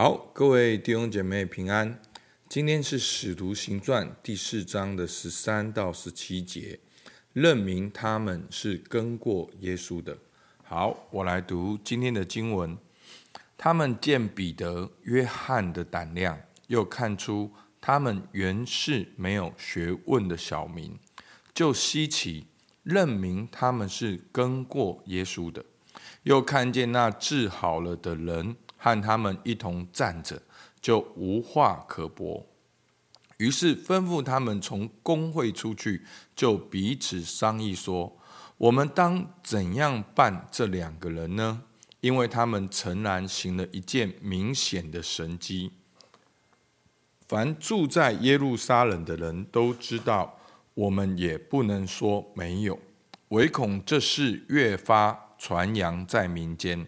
好，各位弟兄姐妹平安。今天是《使徒行传》第四章的十三到十七节，认明他们是跟过耶稣的。好，我来读今天的经文。他们见彼得、约翰的胆量，又看出他们原是没有学问的小民，就稀奇，认明他们是跟过耶稣的。又看见那治好了的人。和他们一同站着，就无话可驳。于是吩咐他们从公会出去，就彼此商议说：“我们当怎样办这两个人呢？因为他们诚然行了一件明显的神迹。凡住在耶路撒冷的人都知道，我们也不能说没有，唯恐这事越发传扬在民间。”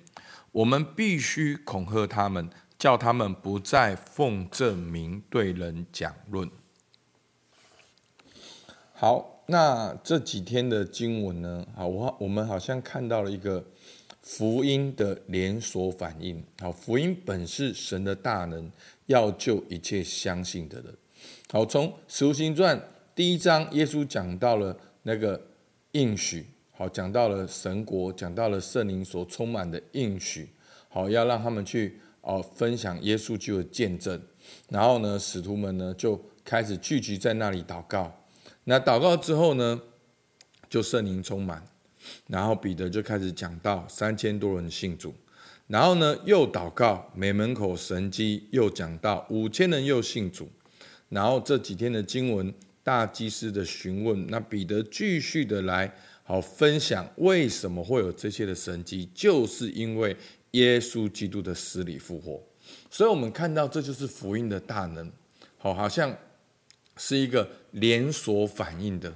我们必须恐吓他们，叫他们不再奉这名对人讲论。好，那这几天的经文呢？好，我我们好像看到了一个福音的连锁反应。好，福音本是神的大能，要救一切相信的人。好，从使徒行传第一章，耶稣讲到了那个应许。好，讲到了神国，讲到了圣灵所充满的应许。好，要让他们去哦分享耶稣基督的见证。然后呢，使徒们呢就开始聚集在那里祷告。那祷告之后呢，就圣灵充满。然后彼得就开始讲到，三千多人信主。然后呢，又祷告，每门口神迹，又讲到，五千人又信主。然后这几天的经文，大祭司的询问，那彼得继续的来。好，分享为什么会有这些的神迹，就是因为耶稣基督的死里复活。所以，我们看到这就是福音的大能。好，好像是一个连锁反应的，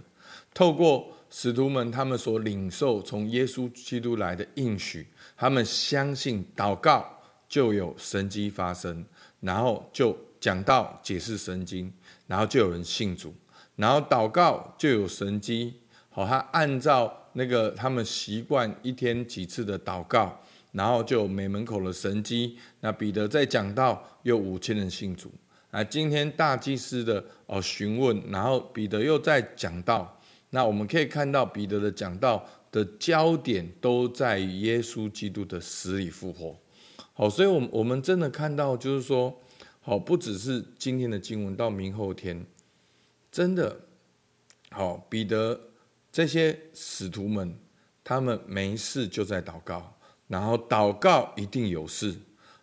透过使徒们他们所领受从耶稣基督来的应许，他们相信祷告就有神迹发生，然后就讲到解释圣经，然后就有人信主，然后祷告就有神迹。好，他按照那个他们习惯一天几次的祷告，然后就每门口的神迹。那彼得在讲到，有五千人信主。啊，今天大祭司的哦询问，然后彼得又在讲到。那我们可以看到彼得的讲到的焦点都在耶稣基督的死里复活。好，所以，我我们真的看到，就是说，好，不只是今天的经文，到明后天，真的好，彼得。这些使徒们，他们没事就在祷告，然后祷告一定有事。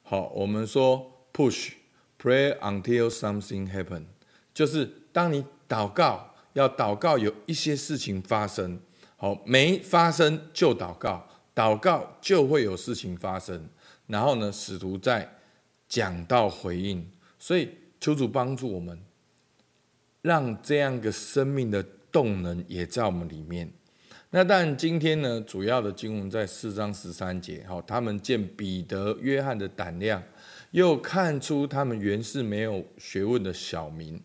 好，我们说 push pray until something happen，就是当你祷告，要祷告有一些事情发生。好，没发生就祷告，祷告就会有事情发生。然后呢，使徒在讲到回应，所以求主帮助我们，让这样一个生命的。动能也在我们里面。那但今天呢，主要的经文在四章十三节。好，他们见彼得、约翰的胆量，又看出他们原是没有学问的小民。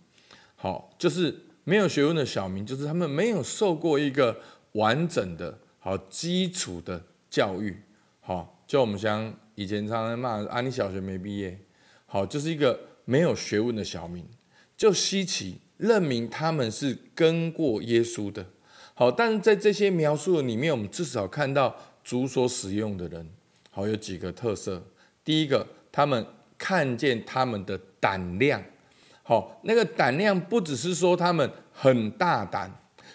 好，就是没有学问的小民，就是他们没有受过一个完整的、好基础的教育。好，就我们像以前常常骂啊，你小学没毕业。好，就是一个没有学问的小民，就稀奇。认明他们是跟过耶稣的，好，但是在这些描述里面，我们至少看到主所使用的人，好，有几个特色。第一个，他们看见他们的胆量，好，那个胆量不只是说他们很大胆，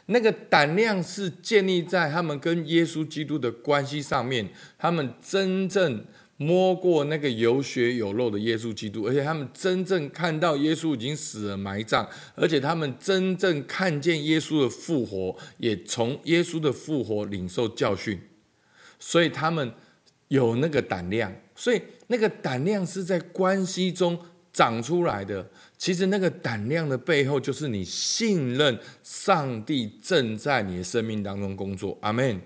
那个胆量是建立在他们跟耶稣基督的关系上面，他们真正。摸过那个有血有肉的耶稣基督，而且他们真正看到耶稣已经死了埋葬，而且他们真正看见耶稣的复活，也从耶稣的复活领受教训，所以他们有那个胆量。所以那个胆量是在关系中长出来的。其实那个胆量的背后，就是你信任上帝正在你的生命当中工作。阿门。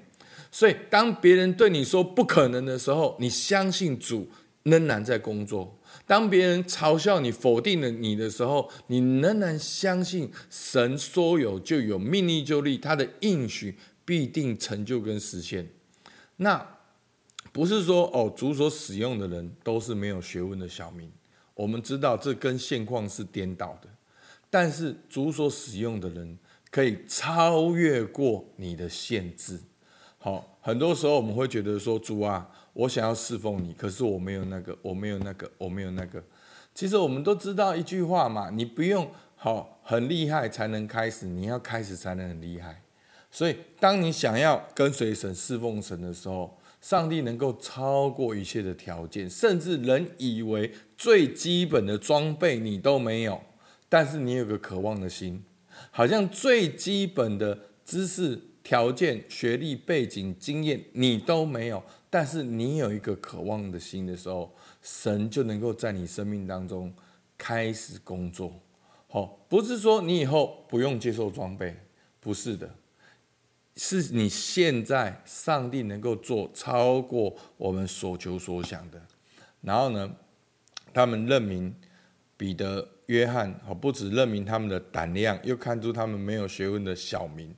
所以，当别人对你说不可能的时候，你相信主仍然在工作；当别人嘲笑你、否定了你的时候，你仍然相信神说有就有，命立就立，他的应许必定成就跟实现。那不是说哦，主所使用的人都是没有学问的小民。我们知道这跟现况是颠倒的，但是主所使用的人可以超越过你的限制。好，很多时候我们会觉得说，主啊，我想要侍奉你，可是我没有那个，我没有那个，我没有那个。其实我们都知道一句话嘛，你不用好很厉害才能开始，你要开始才能很厉害。所以，当你想要跟随神、侍奉神的时候，上帝能够超过一切的条件，甚至人以为最基本的装备你都没有，但是你有个渴望的心，好像最基本的知识条件、学历背景、经验你都没有，但是你有一个渴望的心的时候，神就能够在你生命当中开始工作。好，不是说你以后不用接受装备，不是的。是你现在，上帝能够做超过我们所求所想的。然后呢，他们任命彼得、约翰，哦，不止任命他们的胆量，又看出他们没有学问的小民，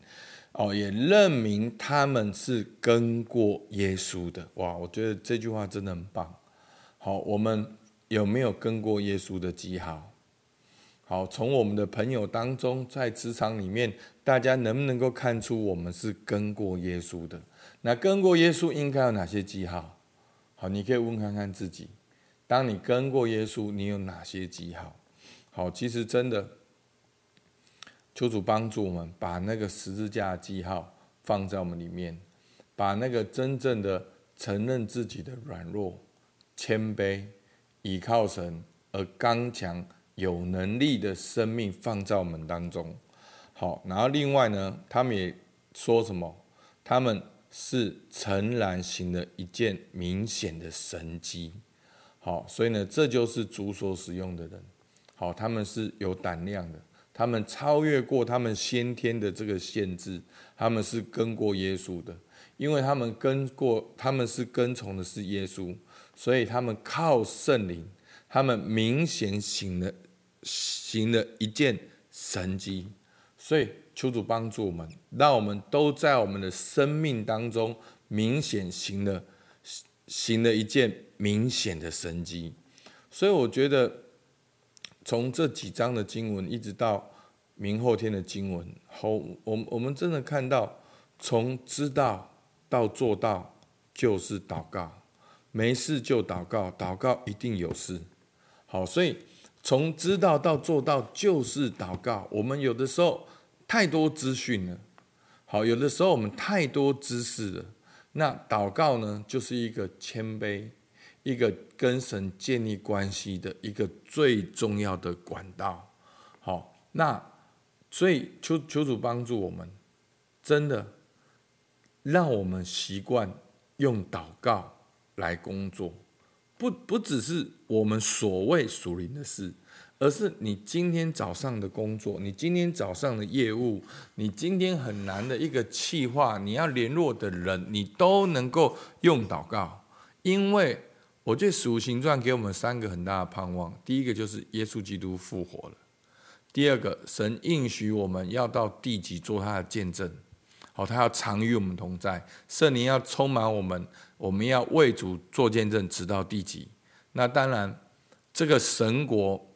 哦，也任命他们是跟过耶稣的。哇，我觉得这句话真的很棒。好，我们有没有跟过耶稣的记号？好，从我们的朋友当中，在职场里面，大家能不能够看出我们是跟过耶稣的？那跟过耶稣应该有哪些记号？好，你可以问看看自己，当你跟过耶稣，你有哪些记号？好，其实真的，求主帮助我们，把那个十字架记号放在我们里面，把那个真正的承认自己的软弱、谦卑、倚靠神而刚强。有能力的生命放在我们当中，好，然后另外呢，他们也说什么？他们是诚然行了一件明显的神迹，好，所以呢，这就是主所使用的人，好，他们是有胆量的，他们超越过他们先天的这个限制，他们是跟过耶稣的，因为他们跟过，他们是跟从的是耶稣，所以他们靠圣灵，他们明显行了。行了一件神迹，所以求主帮助我们，让我们都在我们的生命当中明显行了行了一件明显的神迹。所以我觉得，从这几章的经文一直到明后天的经文，后我们我们真的看到，从知道到做到就是祷告，没事就祷告，祷告一定有事。好，所以。从知道到做到就是祷告。我们有的时候太多资讯了，好，有的时候我们太多知识了。那祷告呢，就是一个谦卑，一个跟神建立关系的一个最重要的管道。好，那所以求求主帮助我们，真的让我们习惯用祷告来工作。不不只是我们所谓属灵的事，而是你今天早上的工作，你今天早上的业务，你今天很难的一个企划，你要联络的人，你都能够用祷告。因为我觉得《使徒行传》给我们三个很大的盼望：第一个就是耶稣基督复活了；第二个，神应许我们要到地极做他的见证。好，他要常与我们同在，圣灵要充满我们，我们要为主做见证，直到地极。那当然，这个神国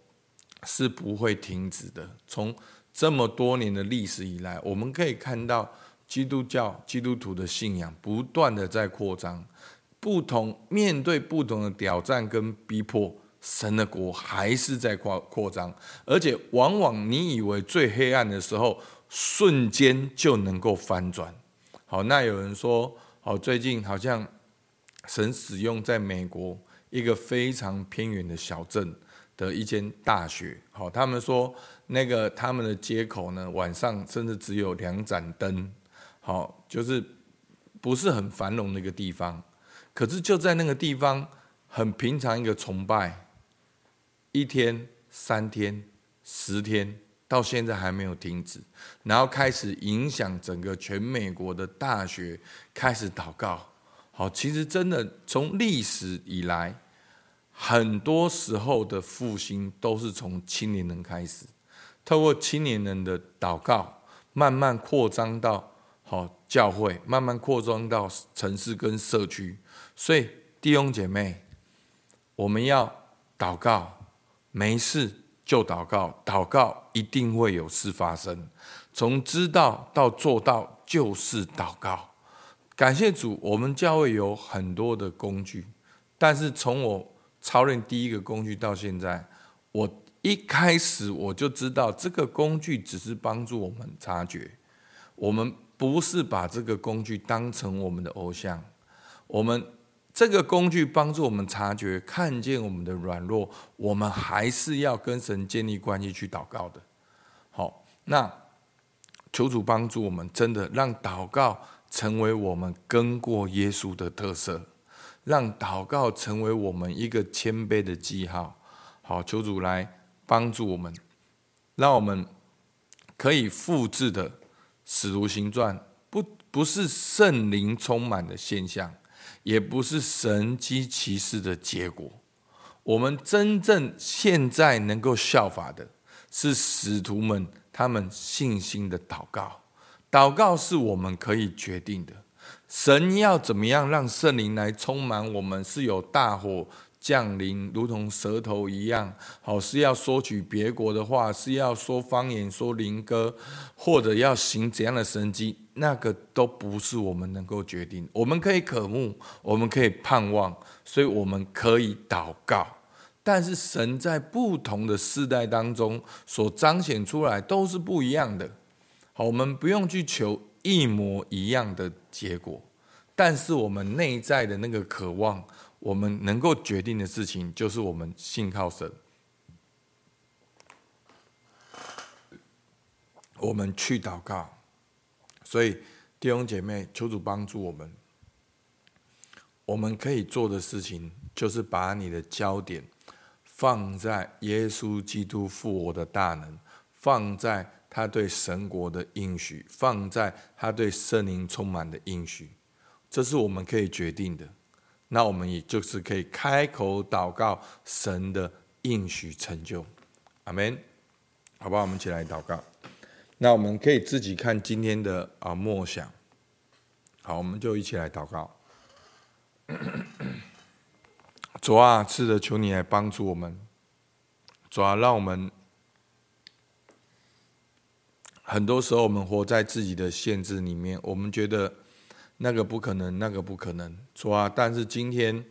是不会停止的。从这么多年的历史以来，我们可以看到基督教基督徒的信仰不断的在扩张，不同面对不同的挑战跟逼迫，神的国还是在扩扩张，而且往往你以为最黑暗的时候。瞬间就能够翻转。好，那有人说，好，最近好像神使用在美国一个非常偏远的小镇的一间大学。好，他们说那个他们的街口呢，晚上甚至只有两盏灯。好，就是不是很繁荣的一个地方。可是就在那个地方，很平常一个崇拜，一天、三天、十天。到现在还没有停止，然后开始影响整个全美国的大学开始祷告。好，其实真的从历史以来，很多时候的复兴都是从青年人开始，透过青年人的祷告，慢慢扩张到好教会，慢慢扩张到城市跟社区。所以弟兄姐妹，我们要祷告，没事就祷告，祷告一定会有事发生。从知道到做到就是祷告。感谢主，我们教会有很多的工具，但是从我操练第一个工具到现在，我一开始我就知道这个工具只是帮助我们察觉，我们不是把这个工具当成我们的偶像，我们这个工具帮助我们察觉，看见我们的软弱，我们还是要跟神建立关系去祷告的。好，那求主帮助我们，真的让祷告。成为我们跟过耶稣的特色，让祷告成为我们一个谦卑的记号。好，求主来帮助我们，让我们可以复制的使徒行传，不不是圣灵充满的现象，也不是神迹奇事的结果。我们真正现在能够效法的，是使徒们他们信心的祷告。祷告是我们可以决定的。神要怎么样让圣灵来充满我们？是有大火降临，如同舌头一样。好，是要说取别国的话，是要说方言、说灵歌，或者要行怎样的神迹？那个都不是我们能够决定。我们可以渴慕，我们可以盼望，所以我们可以祷告。但是神在不同的世代当中所彰显出来，都是不一样的。好，我们不用去求一模一样的结果，但是我们内在的那个渴望，我们能够决定的事情，就是我们信靠神，我们去祷告。所以弟兄姐妹，求主帮助我们。我们可以做的事情，就是把你的焦点放在耶稣基督复活的大能，放在。他对神国的应许，放在他对圣灵充满的应许，这是我们可以决定的。那我们也就是可以开口祷告神的应许成就，阿门。好吧，我们一起来祷告。那我们可以自己看今天的啊默想。好，我们就一起来祷告。主啊，是的，求你来帮助我们。主啊，让我们。很多时候，我们活在自己的限制里面，我们觉得那个不可能，那个不可能，主啊！但是今天，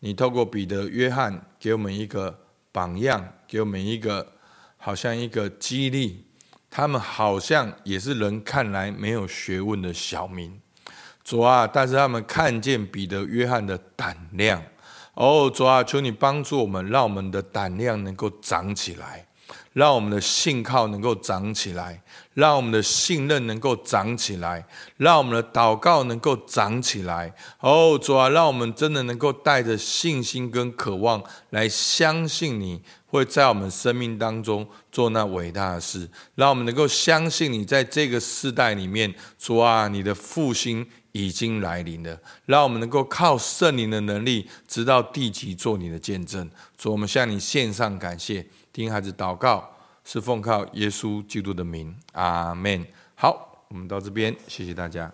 你透过彼得、约翰给我们一个榜样，给我们一个好像一个激励。他们好像也是人看来没有学问的小民，主啊！但是他们看见彼得、约翰的胆量，哦，主啊！求你帮助我们，让我们的胆量能够长起来。让我们的信靠能够长起来，让我们的信任能够长起来，让我们的祷告能够长起来。哦，主啊，让我们真的能够带着信心跟渴望来相信你会在我们生命当中做那伟大的事。让我们能够相信你在这个世代里面，主啊，你的复兴已经来临了。让我们能够靠圣灵的能力，直到地极做你的见证。主，我们向你献上感谢。听孩子祷告，是奉靠耶稣基督的名，阿门。好，我们到这边，谢谢大家。